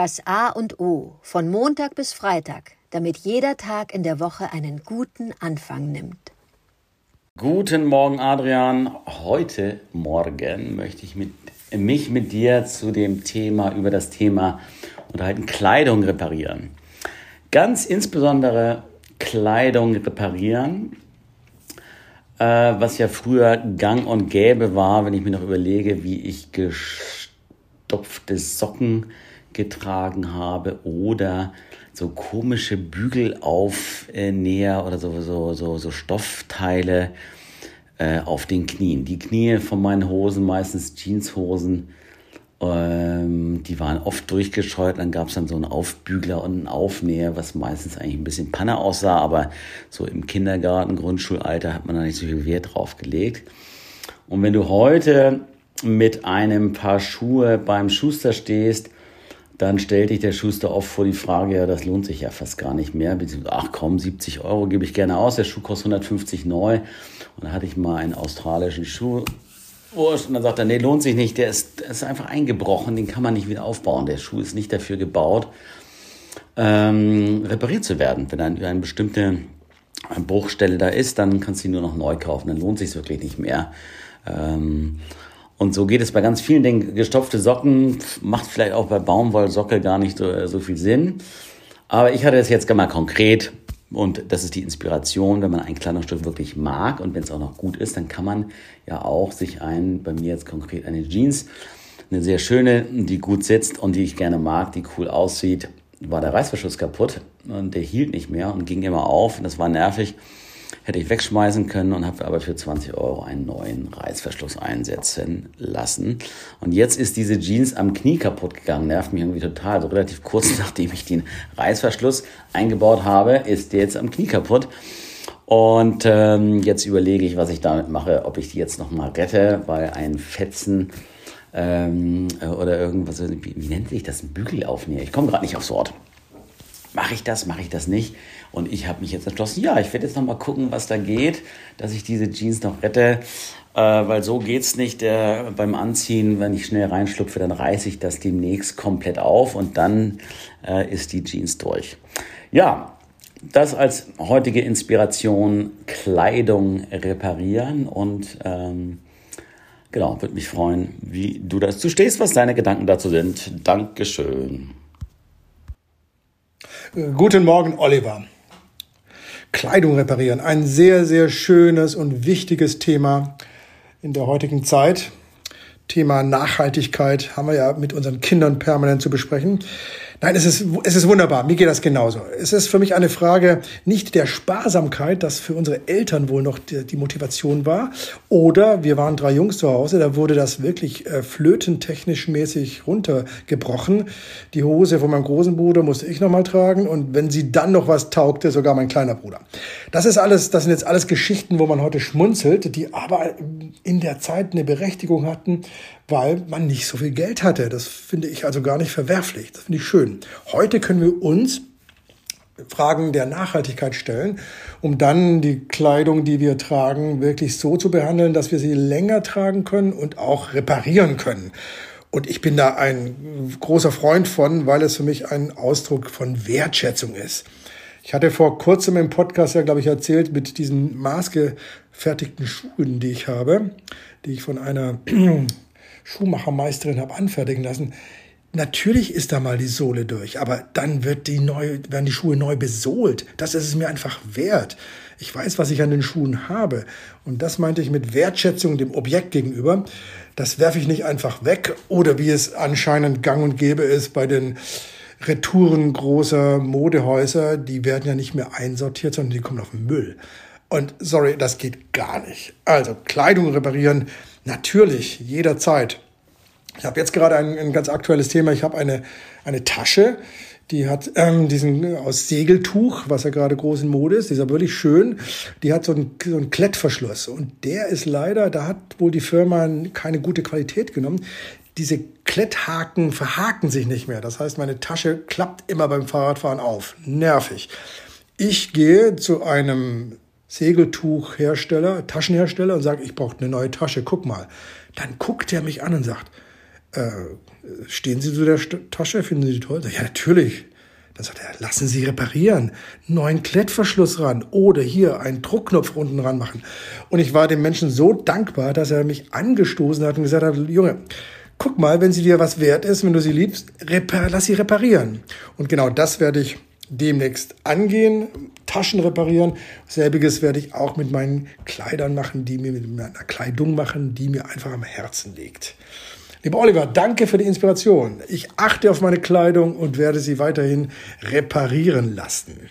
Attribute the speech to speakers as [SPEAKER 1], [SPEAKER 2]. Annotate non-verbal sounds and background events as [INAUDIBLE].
[SPEAKER 1] Das A und O von Montag bis Freitag, damit jeder Tag in der Woche einen guten Anfang nimmt.
[SPEAKER 2] Guten Morgen, Adrian. Heute Morgen möchte ich mit, mich mit dir zu dem Thema, über das Thema unterhalten, Kleidung reparieren. Ganz insbesondere Kleidung reparieren, äh, was ja früher gang und gäbe war, wenn ich mir noch überlege, wie ich gestopfte Socken getragen habe oder so komische Bügelaufnäher oder so, so, so, so Stoffteile äh, auf den Knien. Die Knie von meinen Hosen, meistens Jeanshosen, ähm, die waren oft durchgescheut. Dann gab es dann so einen Aufbügler und einen Aufnäher, was meistens eigentlich ein bisschen Panne aussah, aber so im Kindergarten, Grundschulalter hat man da nicht so viel Wert drauf gelegt. Und wenn du heute mit einem Paar Schuhe beim Schuster stehst, dann stellt dich der Schuster oft vor die Frage, ja, das lohnt sich ja fast gar nicht mehr. Ach komm, 70 Euro gebe ich gerne aus, der Schuh kostet 150 neu. Und dann hatte ich mal einen australischen Schuh. Und dann sagt er, nee, lohnt sich nicht, der ist, der ist einfach eingebrochen, den kann man nicht wieder aufbauen. Der Schuh ist nicht dafür gebaut, ähm, repariert zu werden. Wenn dann eine bestimmte Bruchstelle da ist, dann kannst du ihn nur noch neu kaufen, dann lohnt sich wirklich nicht mehr. Ähm, und so geht es bei ganz vielen Dingen. Gestopfte Socken macht vielleicht auch bei Baumwollsocke gar nicht so, so viel Sinn. Aber ich hatte das jetzt mal konkret und das ist die Inspiration, wenn man ein Kleidungsstück wirklich mag und wenn es auch noch gut ist, dann kann man ja auch sich ein, bei mir jetzt konkret eine Jeans, eine sehr schöne, die gut sitzt und die ich gerne mag, die cool aussieht, war der Reißverschluss kaputt und der hielt nicht mehr und ging immer auf und das war nervig hätte ich wegschmeißen können und habe aber für 20 Euro einen neuen Reißverschluss einsetzen lassen. Und jetzt ist diese Jeans am Knie kaputt gegangen, nervt mich irgendwie total. So also relativ kurz [LAUGHS] nachdem ich den Reißverschluss eingebaut habe, ist der jetzt am Knie kaputt. Und ähm, jetzt überlege ich, was ich damit mache, ob ich die jetzt nochmal rette, weil ein Fetzen ähm, oder irgendwas, wie, wie nennt sich das, ein Bügelaufnäher? Ich komme gerade nicht aufs Wort. Mache ich das, mache ich das nicht? Und ich habe mich jetzt entschlossen, ja, ich werde jetzt noch mal gucken, was da geht, dass ich diese Jeans noch rette. Äh, weil so geht's nicht äh, beim Anziehen. Wenn ich schnell reinschlupfe, dann reiße ich das demnächst komplett auf und dann äh, ist die Jeans durch. Ja, das als heutige Inspiration Kleidung reparieren und ähm, genau, würde mich freuen, wie du dazu stehst, was deine Gedanken dazu sind. Dankeschön.
[SPEAKER 3] Guten Morgen, Oliver. Kleidung reparieren. Ein sehr, sehr schönes und wichtiges Thema in der heutigen Zeit. Thema Nachhaltigkeit haben wir ja mit unseren Kindern permanent zu besprechen. Nein, es ist, es ist wunderbar. Mir geht das genauso. Es ist für mich eine Frage nicht der Sparsamkeit, das für unsere Eltern wohl noch die, die Motivation war. Oder wir waren drei Jungs zu Hause, da wurde das wirklich äh, flötentechnisch mäßig runtergebrochen. Die Hose von meinem großen Bruder musste ich nochmal tragen. Und wenn sie dann noch was taugte, sogar mein kleiner Bruder. Das ist alles, das sind jetzt alles Geschichten, wo man heute schmunzelt, die aber in der Zeit eine Berechtigung hatten, weil man nicht so viel Geld hatte. Das finde ich also gar nicht verwerflich. Das finde ich schön. Heute können wir uns Fragen der Nachhaltigkeit stellen, um dann die Kleidung, die wir tragen, wirklich so zu behandeln, dass wir sie länger tragen können und auch reparieren können. Und ich bin da ein großer Freund von, weil es für mich ein Ausdruck von Wertschätzung ist. Ich hatte vor kurzem im Podcast ja, glaube ich, erzählt mit diesen maßgefertigten Schuhen, die ich habe, die ich von einer Schuhmachermeisterin habe anfertigen lassen. Natürlich ist da mal die Sohle durch, aber dann wird die neu, werden die Schuhe neu besohlt. Das ist es mir einfach wert. Ich weiß, was ich an den Schuhen habe. Und das meinte ich mit Wertschätzung dem Objekt gegenüber. Das werfe ich nicht einfach weg oder wie es anscheinend gang und gäbe ist bei den Retouren großer Modehäuser. Die werden ja nicht mehr einsortiert, sondern die kommen auf den Müll. Und sorry, das geht gar nicht. Also Kleidung reparieren, Natürlich, jederzeit. Ich habe jetzt gerade ein, ein, ganz aktuelles Thema. Ich habe eine, eine Tasche, die hat ähm, diesen aus Segeltuch, was ja gerade groß in Mode ist, dieser wirklich schön. Die hat so einen, so einen Klettverschluss und der ist leider, da hat wohl die Firma keine gute Qualität genommen. Diese Kletthaken verhaken sich nicht mehr. Das heißt, meine Tasche klappt immer beim Fahrradfahren auf. Nervig. Ich gehe zu einem Segeltuchhersteller, Taschenhersteller und sage, ich brauche eine neue Tasche, guck mal. Dann guckt er mich an und sagt, äh, stehen Sie zu der Tasche? Finden Sie die toll? Ja, natürlich. Dann sagt er, lassen Sie reparieren, neuen Klettverschluss ran oder hier einen Druckknopf unten ran machen. Und ich war dem Menschen so dankbar, dass er mich angestoßen hat und gesagt hat, Junge, guck mal, wenn sie dir was wert ist, wenn du sie liebst, lass sie reparieren. Und genau das werde ich demnächst angehen, Taschen reparieren. Selbiges werde ich auch mit meinen Kleidern machen, die mir mit meiner Kleidung machen, die mir einfach am Herzen liegt. Lieber Oliver, danke für die Inspiration. Ich achte auf meine Kleidung und werde sie weiterhin reparieren lassen.